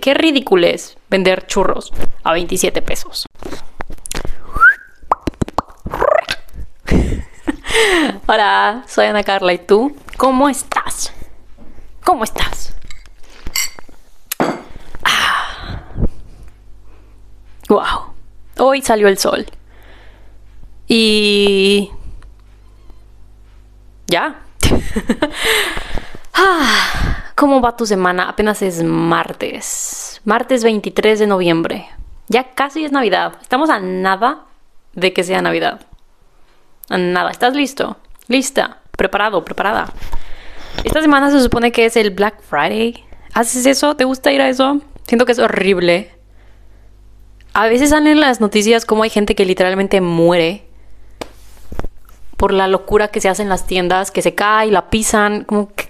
qué ridículo es vender churros a 27 pesos. Hola, soy Ana Carla y tú, ¿cómo estás? ¿Cómo estás? Wow, ah. hoy salió el sol. Y... Ya. Ah, ¿Cómo va tu semana? Apenas es martes. Martes 23 de noviembre. Ya casi es Navidad. Estamos a nada de que sea Navidad. A nada. ¿Estás listo? ¿Lista? ¿Preparado? ¿Preparada? Esta semana se supone que es el Black Friday. ¿Haces eso? ¿Te gusta ir a eso? Siento que es horrible. A veces salen las noticias como hay gente que literalmente muere por la locura que se hace en las tiendas, que se cae la pisan, como. ¿Qué?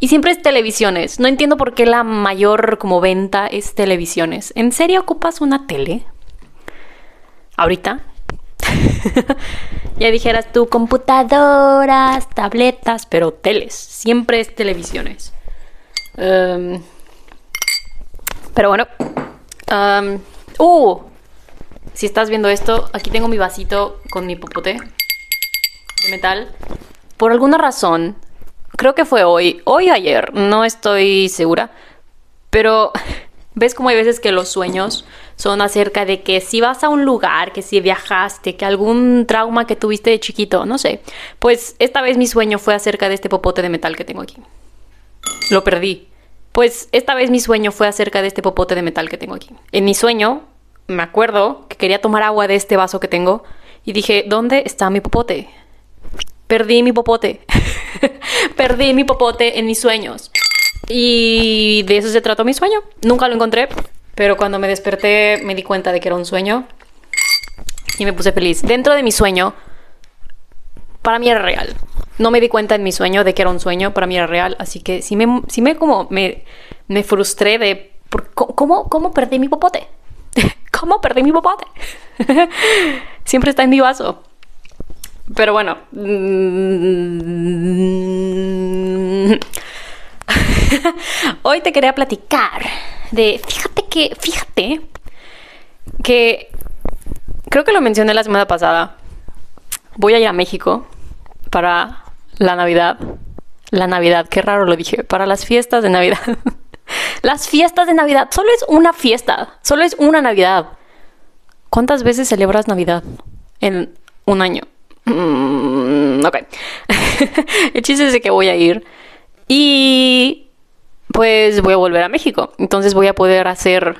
Y siempre es televisiones. No entiendo por qué la mayor como venta es televisiones. ¿En serio ocupas una tele? ¿Ahorita? ya dijeras tú computadoras, tabletas, pero teles. Siempre es televisiones. Em, pero bueno. Um, ¡Uh! Si estás viendo esto, aquí tengo mi vasito con mi popote de metal. Por alguna razón, creo que fue hoy, hoy ayer, no estoy segura, pero ves como hay veces que los sueños son acerca de que si vas a un lugar, que si viajaste, que algún trauma que tuviste de chiquito, no sé. Pues esta vez mi sueño fue acerca de este popote de metal que tengo aquí. Lo perdí. Pues esta vez mi sueño fue acerca de este popote de metal que tengo aquí. En mi sueño me acuerdo que quería tomar agua de este vaso que tengo y dije, ¿dónde está mi popote? Perdí mi popote. Perdí mi popote en mis sueños. Y de eso se trató mi sueño. Nunca lo encontré, pero cuando me desperté me di cuenta de que era un sueño y me puse feliz. Dentro de mi sueño, para mí era real. No me di cuenta en mi sueño de que era un sueño, para mí era real. Así que sí me, sí me como me, me frustré de por, ¿cómo, cómo perdí mi popote. ¿Cómo perdí mi popote? Siempre está en mi vaso. Pero bueno. Hoy te quería platicar de. Fíjate que. Fíjate. Que. Creo que lo mencioné la semana pasada. Voy a ir a México para la Navidad. La Navidad, qué raro lo dije. Para las fiestas de Navidad. Las fiestas de Navidad, solo es una fiesta, solo es una Navidad. ¿Cuántas veces celebras Navidad en un año? Mm, ok. El chiste es de que voy a ir y pues voy a volver a México. Entonces voy a poder hacer,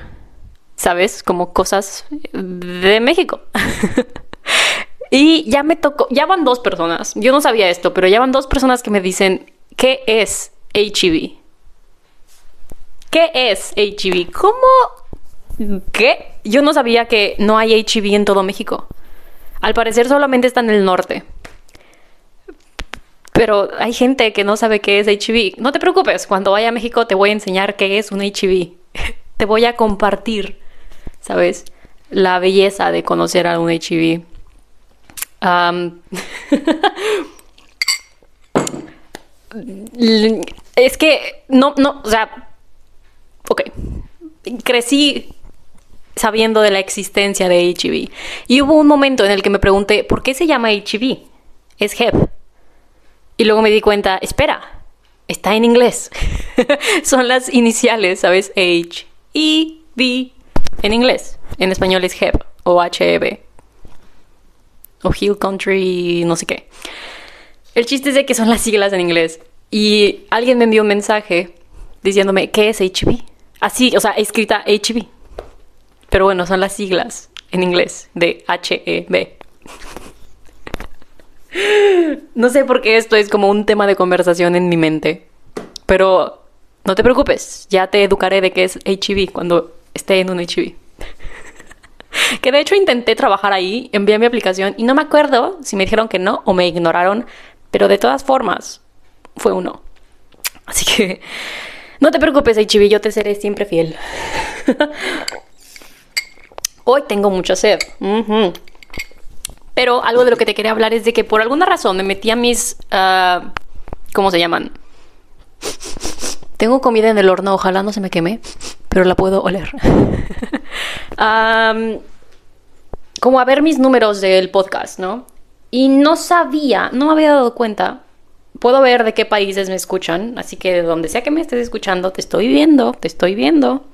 ¿sabes? Como cosas de México. y ya me tocó, ya van dos personas. Yo no sabía esto, pero ya van dos personas que me dicen, ¿qué es HIV? ¿Qué es HIV? ¿Cómo? ¿Qué? Yo no sabía que no hay HIV en todo México. Al parecer solamente está en el norte. Pero hay gente que no sabe qué es HIV. No te preocupes, cuando vaya a México te voy a enseñar qué es un HIV. te voy a compartir, ¿sabes? La belleza de conocer a un HIV. es que no, no, o sea, ok, crecí sabiendo de la existencia de HIV. Y hubo un momento en el que me pregunté, ¿por qué se llama HIV? Es HEP. Y luego me di cuenta, espera, está en inglés. Son las iniciales, ¿sabes? H, E, V, en inglés. En español es HEP o HEB. O Hill Country, no sé qué. El chiste es de que son las siglas en inglés. Y alguien me envió un mensaje diciéndome, ¿qué es HIV? Así, o sea, escrita HB. Pero bueno, son las siglas en inglés de H-E-B. No sé por qué esto es como un tema de conversación en mi mente. Pero no te preocupes, ya te educaré de qué es HIV cuando esté en un HIV. que de hecho intenté trabajar ahí, envié mi aplicación y no me acuerdo si me dijeron que no o me ignoraron, pero de todas formas fue uno. Así que no te preocupes, HIV, yo te seré siempre fiel. Hoy tengo mucha sed. Pero algo de lo que te quería hablar es de que por alguna razón me metí a mis... Ah, ¿Cómo se llaman? Tengo comida en el horno, ojalá no se me queme, pero la puedo oler. como a ver mis números del podcast, ¿no? Y no sabía, no me había dado cuenta. Puedo ver de qué países me escuchan, así que de donde sea que me estés escuchando, te estoy viendo, te estoy viendo.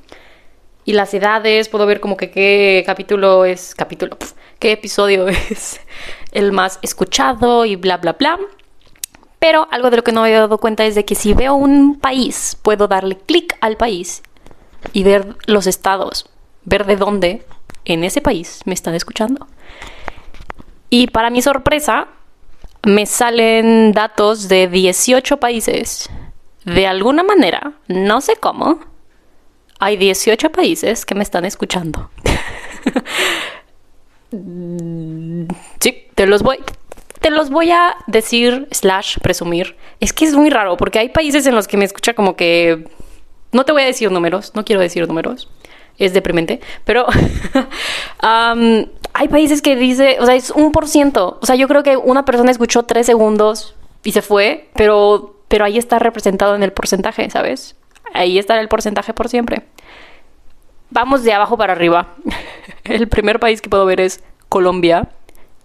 Y las edades, puedo ver como que qué capítulo es, capítulo, qué episodio es el más escuchado y bla, bla, bla. Pero algo de lo que no me había dado cuenta es de que si veo un país, puedo darle clic al país y ver los estados, ver de dónde en ese país me están escuchando. Y para mi sorpresa, me salen datos de 18 países. De alguna manera, no sé cómo, hay 18 países que me están escuchando. sí, te los voy, te los voy a decir slash presumir. Es que es muy raro porque hay países en los que me escucha como que... No te voy a decir números, no quiero decir números es deprimente, pero hay países que dice, o sea, es un por ciento. O sea, yo creo que una persona escuchó tres segundos y se fue, pero, pero ahí está representado en el porcentaje, ¿sabes? Ahí está el porcentaje por siempre. Vamos de abajo para arriba. el primer país que puedo ver es Colombia,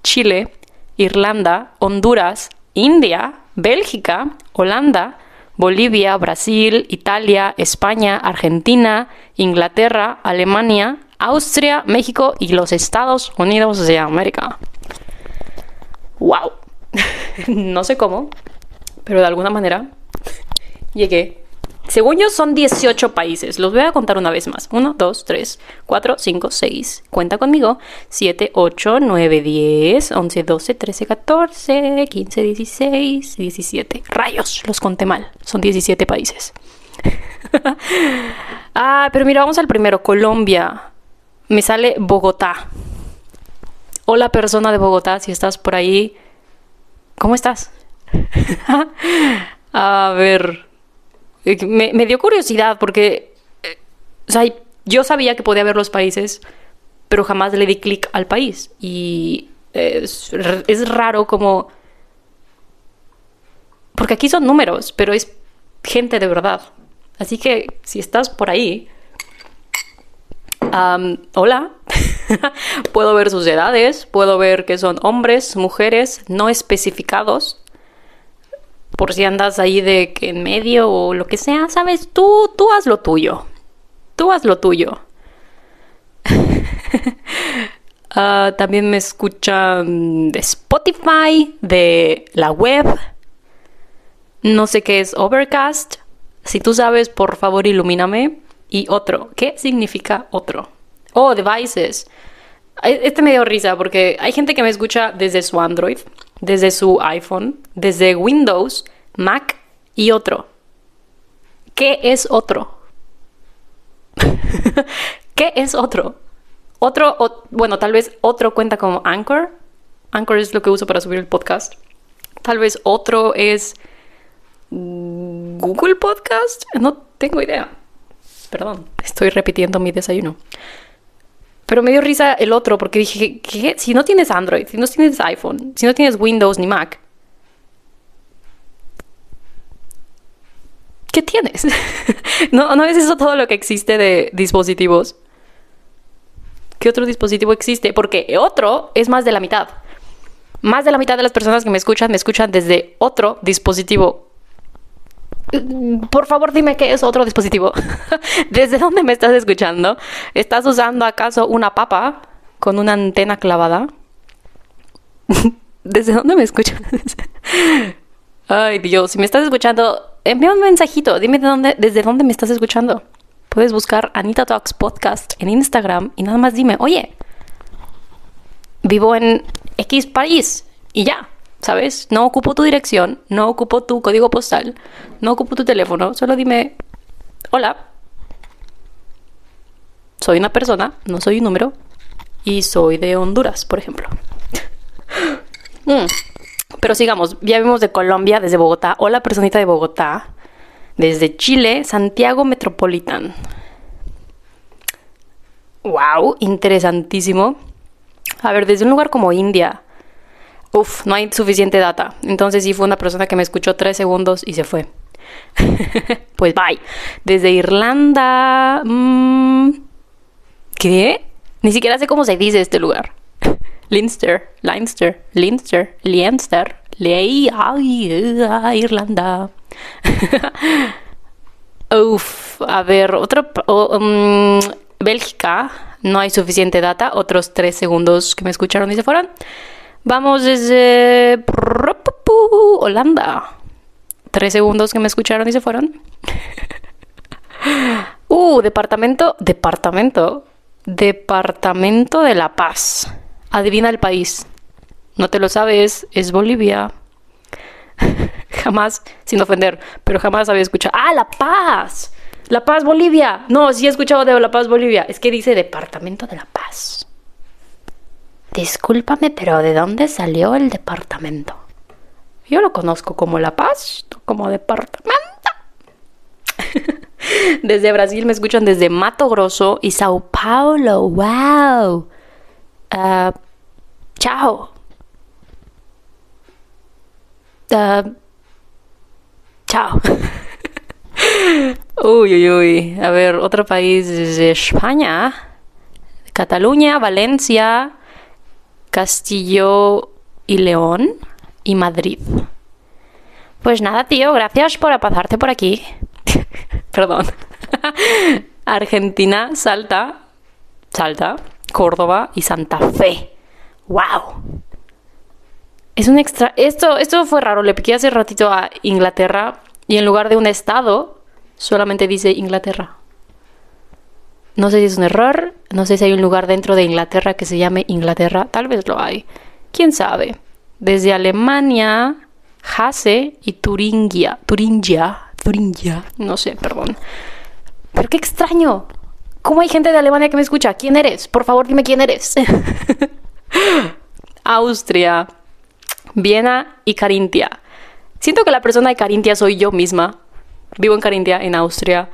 Chile, Irlanda, Honduras, India, Bélgica, Holanda, Bolivia, Brasil, Italia, España, Argentina, Inglaterra, Alemania, Austria, México y los Estados Unidos de América. ¡Wow! no sé cómo, pero de alguna manera llegué según yo son 18 países. Los voy a contar una vez más. 1, 2, 3, 4, 5, 6. Cuenta conmigo. 7, 8, 9, 10, 11, 12, 13, 14, 15, 16, 17. Rayos, los conté mal. Son 17 países. ah, pero mira, vamos al primero. Colombia. Me sale Bogotá. Hola persona de Bogotá, si estás por ahí. ¿Cómo estás? a ver. Eh, me, dio curiosidad porque, eh, o sea, yo sabía que podía ver los países, pero jamás le di clic al país. Y es, es raro como... Porque aquí son números, pero es gente de verdad. Así que si estás por ahí, hola, puedo ver sus edades, puedo ver que son hombres, mujeres, no especificados por si andas ahí de que en medio o lo que sea, sabes, tú, tú haz lo tuyo. Tú haz lo tuyo. Ah, también me escuchan de Spotify, de la web. No sé qué es Overcast. Si tú sabes, por favor, ilumíname. Y otro. ¿Qué significa otro? Oh, devices. Este me dio risa porque hay gente que me escucha desde su Android desde su iPhone, desde Windows, Mac y otro. ¿Qué es otro? ¿Qué es otro? Otro, bueno, tal vez otro cuenta como Anchor. Anchor es lo que uso para subir el podcast. Tal vez otro es Google Podcast. No tengo idea. Perdón, estoy repitiendo mi desayuno. Pero me dio risa el otro porque dije, ¿qué? Si no tienes Android, si no tienes iPhone, si no tienes Windows ni Mac, ¿qué tienes? ¿No, ¿No es eso todo lo que existe de dispositivos? ¿Qué otro dispositivo existe? Porque otro es más de la mitad. Más de la mitad de las personas que me escuchan me escuchan desde otro dispositivo por favor, dime qué es otro dispositivo. ¿Desde dónde me estás escuchando? ¿Estás usando acaso una papa con una antena clavada? ¿Desde dónde me escuchas? Ay, Dios, si me estás escuchando, envía un mensajito. Dime de dónde, desde dónde me estás escuchando. Puedes buscar Anita Talks Podcast en Instagram y nada más dime, oye, vivo en X país y ya. ¿Sabes? No ocupo tu dirección, no ocupo tu código postal, no ocupo tu teléfono, solo dime, hola, soy una persona, no soy un número, y soy de Honduras, por ejemplo. Mm. Pero sigamos, ya vimos de Colombia, desde Bogotá, hola personita de Bogotá, desde Chile, Santiago Metropolitan. Wow, interesantísimo. A ver, desde un lugar como India, Uf, no hay suficiente data. Entonces sí fue una persona que me escuchó tres segundos y se fue. pues bye. Desde Irlanda... mm, ¿Qué? Ni siquiera sé cómo se dice este lugar. Leinster, Leinster, Leinster, Leinster, Irlanda. Uf, a ver, otro. mm, Bélgica, no hay suficiente data. Otros tres segundos que me escucharon y se fueron. Vamos desde. Holanda. Tres segundos que me escucharon y se fueron. Uh, departamento. Departamento. Departamento de La Paz. Adivina el país. No te lo sabes, es Bolivia. jamás, sin ofender, pero jamás había escuchado. ¡Ah, La Paz! La Paz, Bolivia. No, sí he escuchado de La Paz, Bolivia. Es que dice Departamento de La Paz. Discúlpame, pero ¿de dónde salió el departamento? Yo lo conozco como La Paz, como departamento. Desde Brasil me escuchan desde Mato Grosso y Sao Paulo. ¡Wow! Ah, chao. Ah, chao. uy, uy, uy. A ver, otro país desde España. Cataluña, Valencia, Castillo y León y Madrid. Pues nada, tío, gracias por pasarte por aquí. Perdón. Argentina, Salta, Salta, Córdoba y Santa Fe. ¡Wow! Es un extra. Esto, esto fue raro. Le piqué hace ratito a Inglaterra y en lugar de un estado, solamente dice Inglaterra. No sé si es un error. No sé si hay un lugar dentro de Inglaterra que se llame Inglaterra. Tal vez lo hay. ¿Quién sabe? Desde Alemania, Hase y Turingia. Turingia. Turingia. No sé, perdón. Pero qué extraño. ¿Cómo hay gente de Alemania que me escucha? ¿Quién eres? Por favor, dime quién eres. Austria, Viena y Carintia. Siento que la persona de Carintia soy yo misma. Vivo en Carintia, en Austria.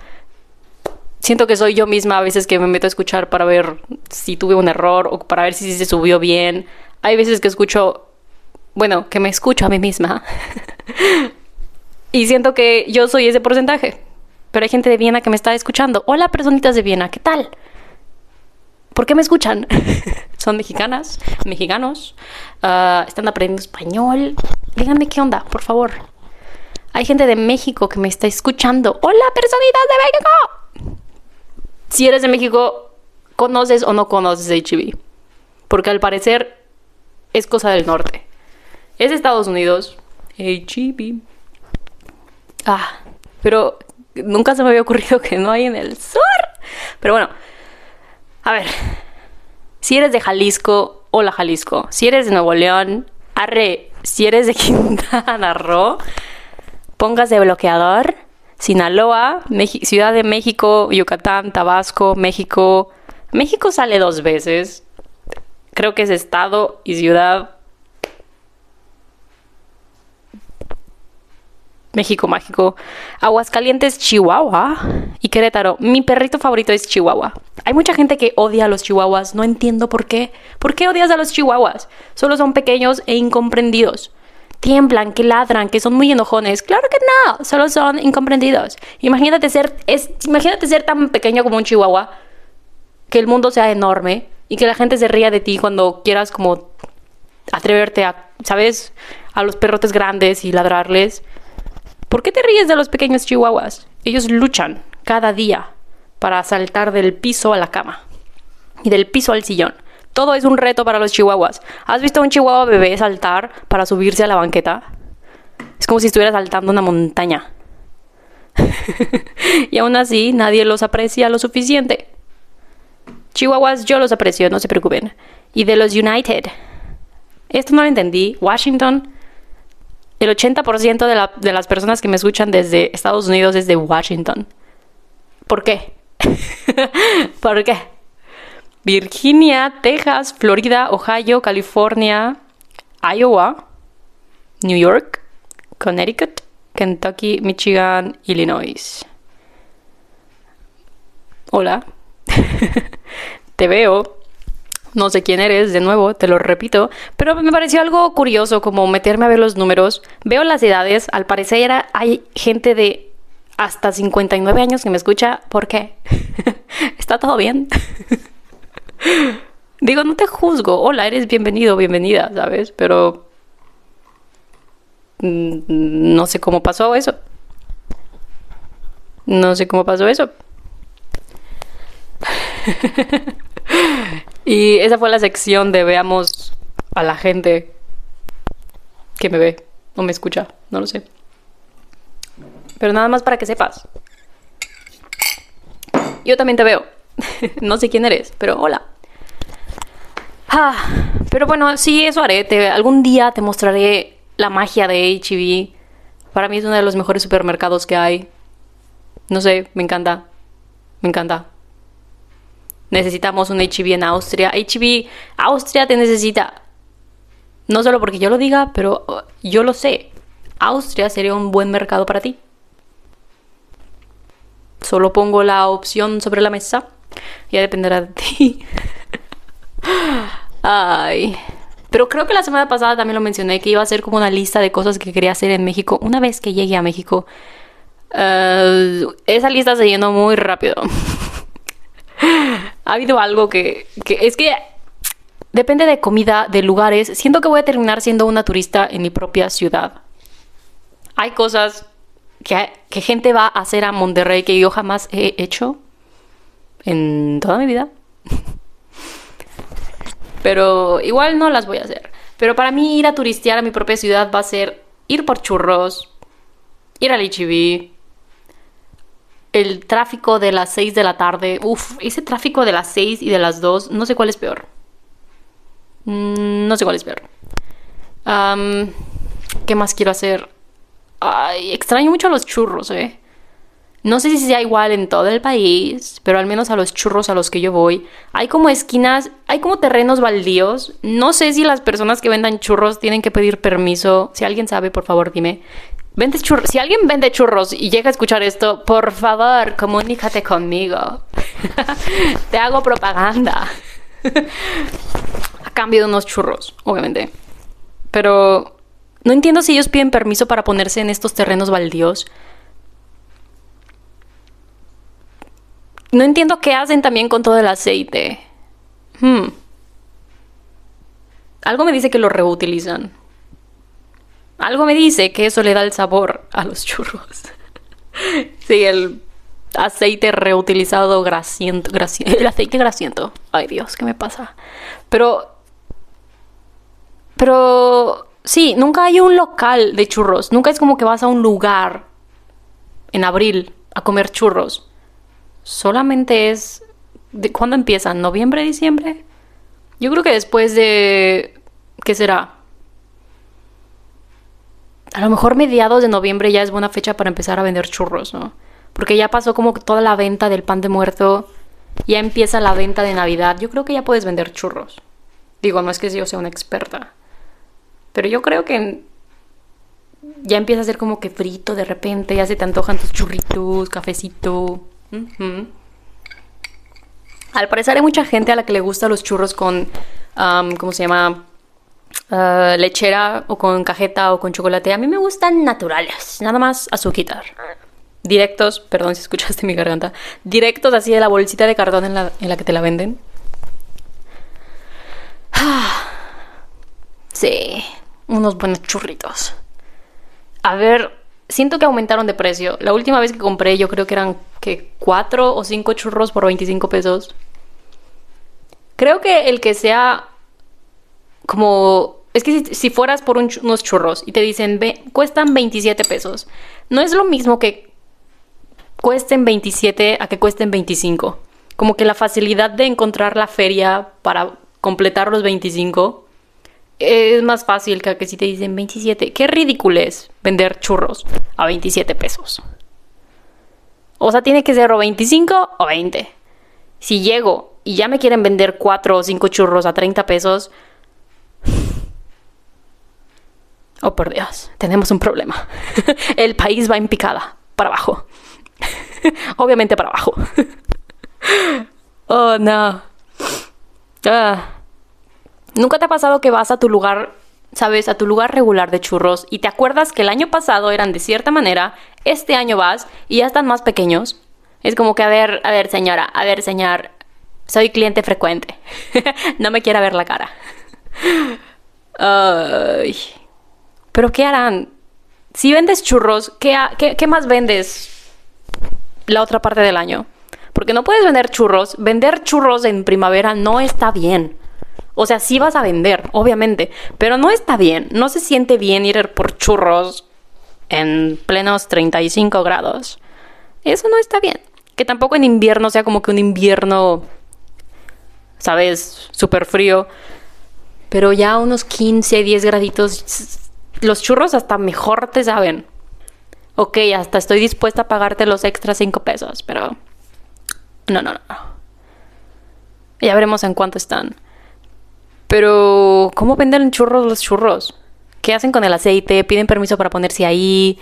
Siento que soy yo misma a veces que me meto a escuchar para ver si tuve un error o para ver si se subió bien. Hay veces que escucho, bueno, que me escucho a mí misma. y siento que yo soy ese porcentaje. Pero hay gente de Viena que me está escuchando. Hola, personitas de Viena, ¿qué tal? ¿Por qué me escuchan? ¿Son mexicanas? ¿Mexicanos? Ah, ¿Están aprendiendo español? Díganme qué onda, por favor. Hay gente de México que me está escuchando. Hola, personitas de México. Si eres de México, ¿conoces o no conoces HB? Porque al parecer es cosa del norte. Es de Estados Unidos. HB. Ah, pero nunca se me había ocurrido que no hay en el sur. Pero bueno, a ver. Si eres de Jalisco, hola Jalisco. Si eres de Nuevo León, arre. Si eres de Quintana Roo, póngase bloqueador. Sinaloa, Ciudad de México, Yucatán, Tabasco, México. México sale dos veces. Creo que es estado y ciudad. México mágico. Aguascalientes, Chihuahua y Querétaro. Mi perrito favorito es Chihuahua. Hay mucha gente que odia a los chihuahuas. No entiendo por qué. ¿Por qué odias a los chihuahuas? Solo son pequeños e incomprendidos. Tiemblan, que ladran, que son muy enojones. Claro que no, solo son incomprendidos. Imagínate ser, es, imagínate ser tan pequeño como un chihuahua, que el mundo sea enorme y que la gente se ría de ti cuando quieras como atreverte a, ¿sabes? A los perrotes grandes y ladrarles. ¿Por qué te ríes de los pequeños chihuahuas? Ellos luchan cada día para saltar del piso a la cama y del piso al sillón. Todo es un reto para los chihuahuas. ¿Has visto a un chihuahua bebé saltar para subirse a la banqueta? Es como si estuviera saltando una montaña. y aún así nadie los aprecia lo suficiente. Chihuahuas yo los aprecio, no se preocupen. Y de los United. Esto no lo entendí. Washington el 80% de, de las personas que me escuchan desde Estados Unidos es de Washington. ¿Por qué? ¿Por qué? Virginia, Texas, Florida, Ohio, California, Iowa, New York, Connecticut, Kentucky, Michigan, Illinois. Hola. Te veo. No sé quién eres, de nuevo, te lo repito, pero me pareció algo curioso como meterme a ver los números. Veo las edades, al parecer hay gente de hasta 59 años que me escucha. ¿Por qué? ¿Está todo bien? Digo, no te juzgo. Hola, eres bienvenido, bienvenida, ¿sabes? Pero mm, no sé cómo pasó eso. No sé cómo pasó eso. y esa fue la sección de veamos a la gente que me ve o me escucha, no lo sé. Pero nada más para que sepas. Yo también te veo. no sé quién eres, pero hola. Ah, pero bueno, sí, eso haré. algún día te mostraré la magia de HB. Para mí es uno de los mejores supermercados que hay. No sé, me encanta. Me encanta. Necesitamos un HB en Austria. HB, Austria te necesita. No solo porque yo lo diga, pero uh, yo lo sé. Austria sería un buen mercado para ti. Solo pongo la opción sobre la mesa. Ya dependerá de ti. Ay. Pero creo que la semana pasada también lo mencioné que iba a ser como una lista de cosas que quería hacer en México una vez que llegue a México. Uh, esa lista se llenó muy rápido. ha habido algo que, que es que depende de comida, de lugares. Siento que voy a terminar siendo una turista en mi propia ciudad. Hay cosas que, que gente va a hacer a Monterrey que yo jamás he hecho en toda mi vida. Pero igual no las voy a hacer. Pero para mí ir a turistear a mi propia ciudad va a ser ir por churros, ir al HB, el tráfico de las 6 de la tarde. Uf, ese tráfico de las 6 y de las 2, no sé cuál es peor. Mm, no sé cuál es peor. ¿Qué más quiero hacer? Ay, extraño mucho los churros, eh. No sé si sea igual en todo el país, pero al menos a los churros a los que yo voy, hay como esquinas, hay como terrenos baldíos. No sé si las personas que vendan churros tienen que pedir permiso. Si alguien sabe, por favor, dime. Vende churros. Si alguien vende churros y llega a escuchar esto, por favor, comunícate conmigo. Te hago propaganda. a cambio de unos churros, obviamente. Pero no entiendo si ellos piden permiso para ponerse en estos terrenos baldíos. No entiendo qué hacen también con todo el aceite. Hmm. Algo me dice que lo reutilizan. Algo me dice que eso le da el sabor a los churros. sí, el aceite reutilizado grasiento, el aceite grasiento. Ay Dios, ¿qué me pasa? Pero, pero, sí, nunca hay un local de churros. Nunca es como que vas a un lugar en abril a comer churros. Solamente es, ¿de cuándo empiezan? ¿Noviembre, diciembre? Yo creo que después de, ¿qué será? a lo mejor mediados de noviembre ya es buena fecha para empezar a vender churros, ¿no? Porque ya pasó como toda la venta del pan de muerto, ya empieza la venta de Navidad. Yo creo que ya puedes vender churros. Digo, no es que yo sea una experta, pero yo creo que ya empieza a ser como que frito de repente, ya se te antojan tus churritos, cafecito. Al parecer hay mucha gente a la que le gustan los churros con, ¿cómo se llama? Ah, lechera o con cajeta o con chocolate. A mí me gustan naturales, nada más azúcar. Directos, perdón si escuchaste mi garganta. Directos así de la bolsita de cartón en la, en la que te la venden. sí, unos buenos churritos. A ver, siento que aumentaron de precio. La última vez que compré yo creo que eran que 4 o 5 churros por 25 pesos. Creo que el que sea como es que si, fueras por unos churros y te dicen, ve, cuestan 27 pesos, no es lo mismo que cuesten 27 a que cuesten 25. Como que la facilidad de encontrar la feria para completar los 25 es más fácil que, que si te dicen 27. Qué ridículo es vender churros a 27 pesos. O sea, tiene que ser o 25 o 20. Si llego y ya me quieren vender 4 o 5 churros a 30 pesos, Oh, por Dios, tenemos un problema. El país va en picada, para abajo. Obviamente para abajo. oh, no. Ah, ¿Nunca te ha pasado que vas a tu lugar, sabes, a tu lugar regular de churros y te acuerdas que el año pasado eran de cierta manera, este año vas y ya están más pequeños? Es como que, a ver, a ver, señora, a ver, señor, soy cliente frecuente. no me quiera ver la cara. Ay. Pero ¿qué harán? Si vendes churros, ¿qué, qué, qué más vendes la otra parte del año? Porque no puedes vender churros. Vender churros en primavera no está bien. O sea, sí vas a vender, obviamente, pero no está bien. No se siente bien ir por churros en plenos 35 grados. Eso no está bien. Que tampoco en invierno sea como que un invierno, ¿sabes? Súper frío. Pero ya unos 15, 10 graditos, los churros hasta mejor te saben. Ok, hasta estoy dispuesta a pagarte los extras 5 pesos, pero... No, no, no. Ya veremos en cuánto están. Pero, ¿cómo venden churros los churros? ¿Qué hacen con el aceite? ¿Piden permiso para ponerse ahí?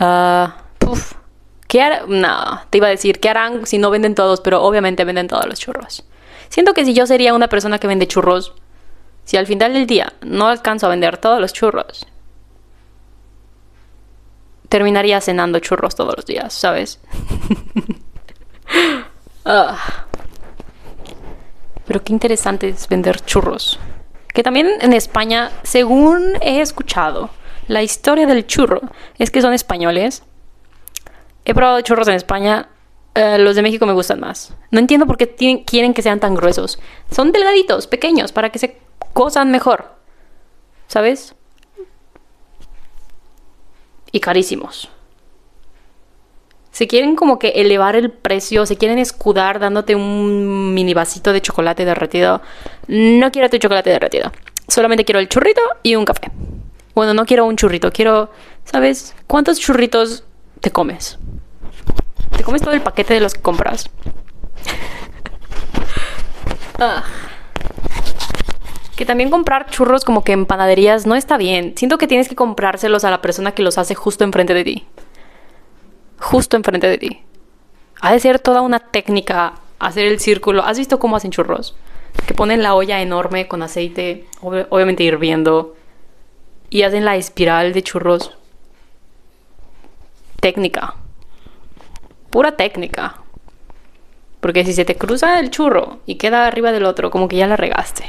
Ah, ¿Qué harán? No, te iba a decir, ¿qué harán si no venden todos? Pero obviamente venden todos los churros. Siento que si yo sería una persona que vende churros, si al final del día no alcanzo a vender todos los churros, terminaría cenando churros todos los días, ¿sabes? Ah. Pero qué interesante es vender churros. Que también en España, según he escuchado, la historia del churro es que son españoles. He probado churros en España. Eh, los de México me gustan más. No entiendo por qué quieren que sean tan gruesos. Son delgaditos, pequeños, para que se cosan mejor. ¿Sabes? Y carísimos se quieren como que elevar el precio, se quieren escudar dándote un mini vasito de chocolate derretido. No quiero tu chocolate derretido. Solamente quiero el churrito y un café. Bueno, no quiero un churrito, quiero, ¿sabes? ¿Cuántos churritos te comes? ¿Te comes todo el paquete de los que compras? Ah. Que también comprar churros como que en panaderías no está bien. Siento que tienes que comprárselos a la persona que los hace justo enfrente de ti justo enfrente de ti. Ha de ser toda una técnica hacer el círculo. ¿Has visto cómo hacen churros? Que ponen la olla enorme con aceite, obviamente hirviendo, y hacen la espiral de churros. Técnica. Pura técnica. Porque si se te cruza el churro y queda arriba del otro, como que ya la regaste.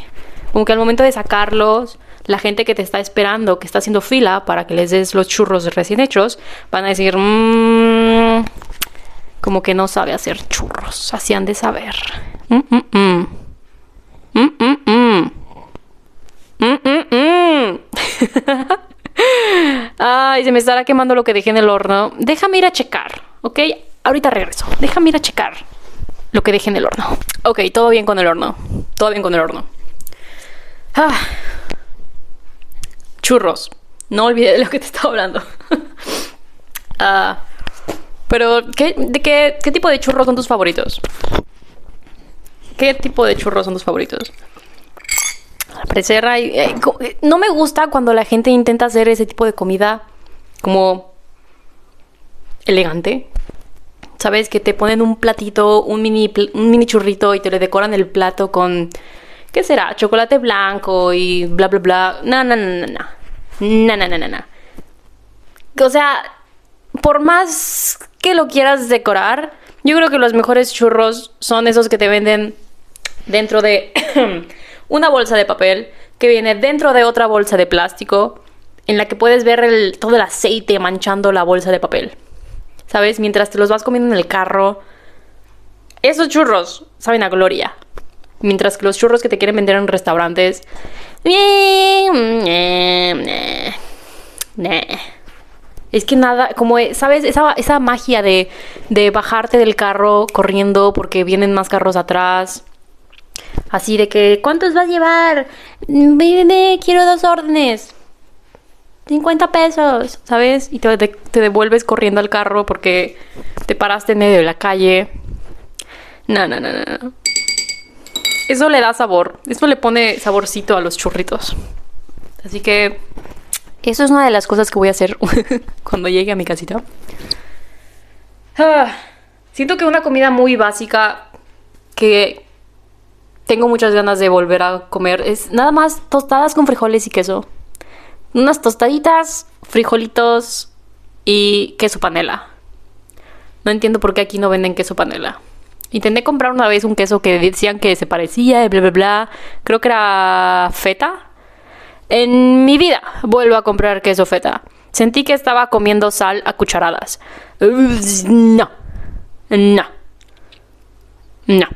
Como que al momento de sacarlos, la gente que te está esperando, que está haciendo fila para que les des los churros recién hechos, van a decir, mmm, como que no sabe hacer churros, así han de saber. Ay, se me estará quemando lo que dejé en el horno. Déjame ir a checar, ¿ok? Ahorita regreso. Déjame ir a checar lo que dejé en el horno. Ok, todo bien con el horno. Todo bien con el horno. Ah, churros. No olvidé de lo que te estaba hablando. Ah, pero, ¿qué, de qué, qué tipo de churros son tus favoritos? ¿Qué tipo de churros son tus favoritos? Parecer eh, no me gusta cuando la gente intenta hacer ese tipo de comida como elegante. ¿Sabes? Que te ponen un platito, un mini, un mini churrito y te le decoran el plato con ¿Qué será? Chocolate blanco y bla, bla, bla. No, no, no, no, no. No, no, no, no, no. O sea, por más que lo quieras decorar, yo creo que los mejores churros son esos que te venden dentro de una bolsa de papel que viene dentro de otra bolsa de plástico en la que puedes ver todo el aceite manchando la bolsa de papel. ¿Sabes? Mientras te los vas comiendo en el carro. Esos churros saben a gloria. Mientras que los churros que te quieren vender en restaurantes. Es que nada, como, ¿sabes? Esa, esa magia de, de bajarte del carro corriendo porque vienen más carros atrás. Así de que, ¿cuántos vas a llevar? Viene, quiero dos órdenes. 50 pesos, ¿sabes? Y te, te, devuelves corriendo al carro porque te paraste en medio de la calle. No, no, no, no. Eso le da sabor. Eso le pone saborcito a los churritos. Así que eso es una de las cosas que voy a hacer cuando llegue a mi casita. Ah, siento que una comida muy básica que tengo muchas ganas de volver a comer es nada más tostadas con frijoles y queso. Unas tostaditas, frijolitos y queso panela. No entiendo por qué aquí no venden queso panela. Intenté comprar una vez un queso que decían que se parecía, bla, bla, bla. Creo que era feta. En mi vida vuelvo a comprar queso feta. Sentí que estaba comiendo sal a cucharadas. No. No. No.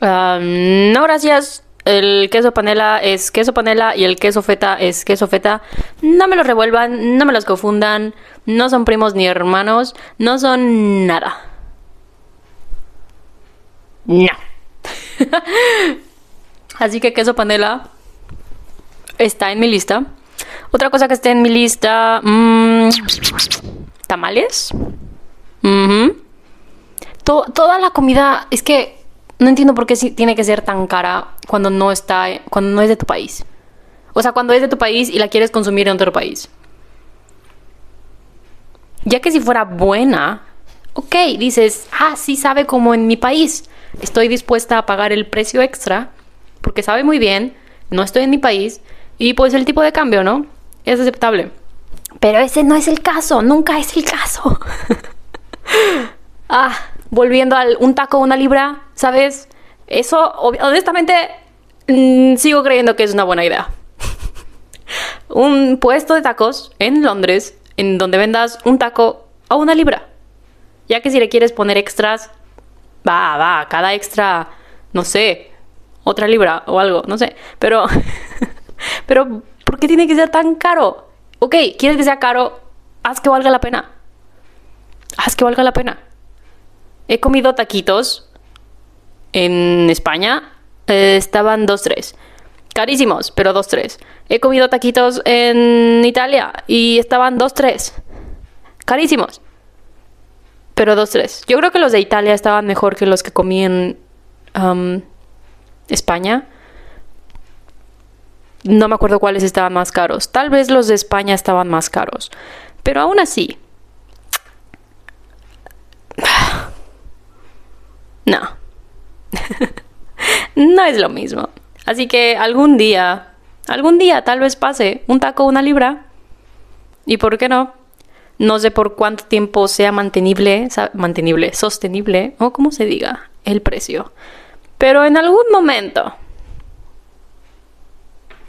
no, gracias. El queso panela es queso panela y el queso feta es queso feta. No me los revuelvan, no me los confundan. No son primos ni hermanos. No son nada. No. Así que queso panela está en mi lista. Otra cosa que está en mi lista. Mmm, tamales. toda la comida. Es que no entiendo por qué tiene que ser tan cara cuando no está. Cuando no es de tu país. O sea, cuando es de tu país y la quieres consumir en otro país. Ya que si fuera buena, ok, dices, ah, sí sabe como en mi país estoy dispuesta a pagar el precio extra porque sabe muy bien, no estoy en mi país y pues el tipo de cambio, ¿no? Es aceptable. Pero ese no es el caso, nunca es el caso. ah, volviendo al un taco, una libra, ¿sabes? Eso, honestamente, mm, sigo creyendo que es una buena idea. un puesto de tacos en Londres en donde vendas un taco a una libra. Ya que si le quieres poner extras, va, va, cada extra, no sé, otra libra o algo, no sé. Pero, pero, ¿por qué tiene que ser tan caro? Ok, ¿quieres que sea caro? Haz que valga la pena. Haz que valga la pena. He comido taquitos en España. Eh, estaban 2-3. Carísimos, pero 2-3. He comido taquitos en Italia y estaban 2-3. Carísimos pero dos, tres. Yo creo que los de Italia estaban mejor que los que comí en um, España. No me acuerdo cuáles estaban más caros. Tal vez los de España estaban más caros. Pero aún así. No. no es lo mismo. Así que algún día, algún día tal vez pase un taco, una libra. ¿Y por qué no? No sé por cuánto tiempo sea mantenible, mantenible, sostenible, o como se diga, el precio. Pero en algún momento,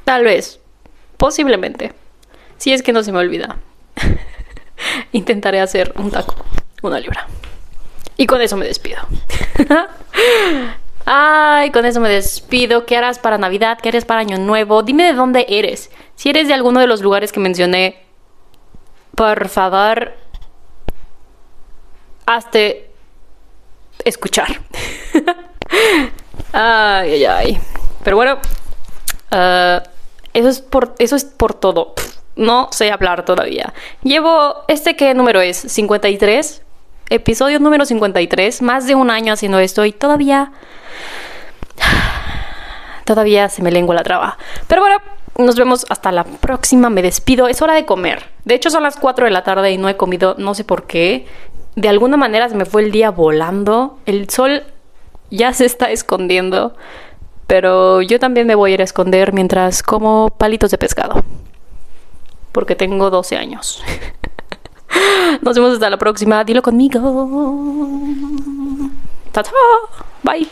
tal vez, posiblemente, si es que no se me olvida, intentaré hacer un taco, una libra. Y con eso me despido. Ay, con eso me despido. ¿Qué harás para Navidad? ¿Qué harás para Año Nuevo? Dime de dónde eres. Si eres de alguno de los lugares que mencioné, por favor, hazte escuchar. ay, ay, ay. Pero bueno, uh, eso, es por, eso es por todo. No sé hablar todavía. Llevo, ¿este qué número es? 53. Episodio número 53. Más de un año haciendo esto y todavía... Todavía se me lengua la traba. Pero bueno, nos vemos hasta la próxima. Me despido. Es hora de comer. De hecho, son las 4 de la tarde y no he comido. No sé por qué. De alguna manera se me fue el día volando. El sol ya se está escondiendo. Pero yo también me voy a ir a esconder mientras como palitos de pescado. Porque tengo 12 años. Nos vemos hasta la próxima. Dilo conmigo. Chao, chao.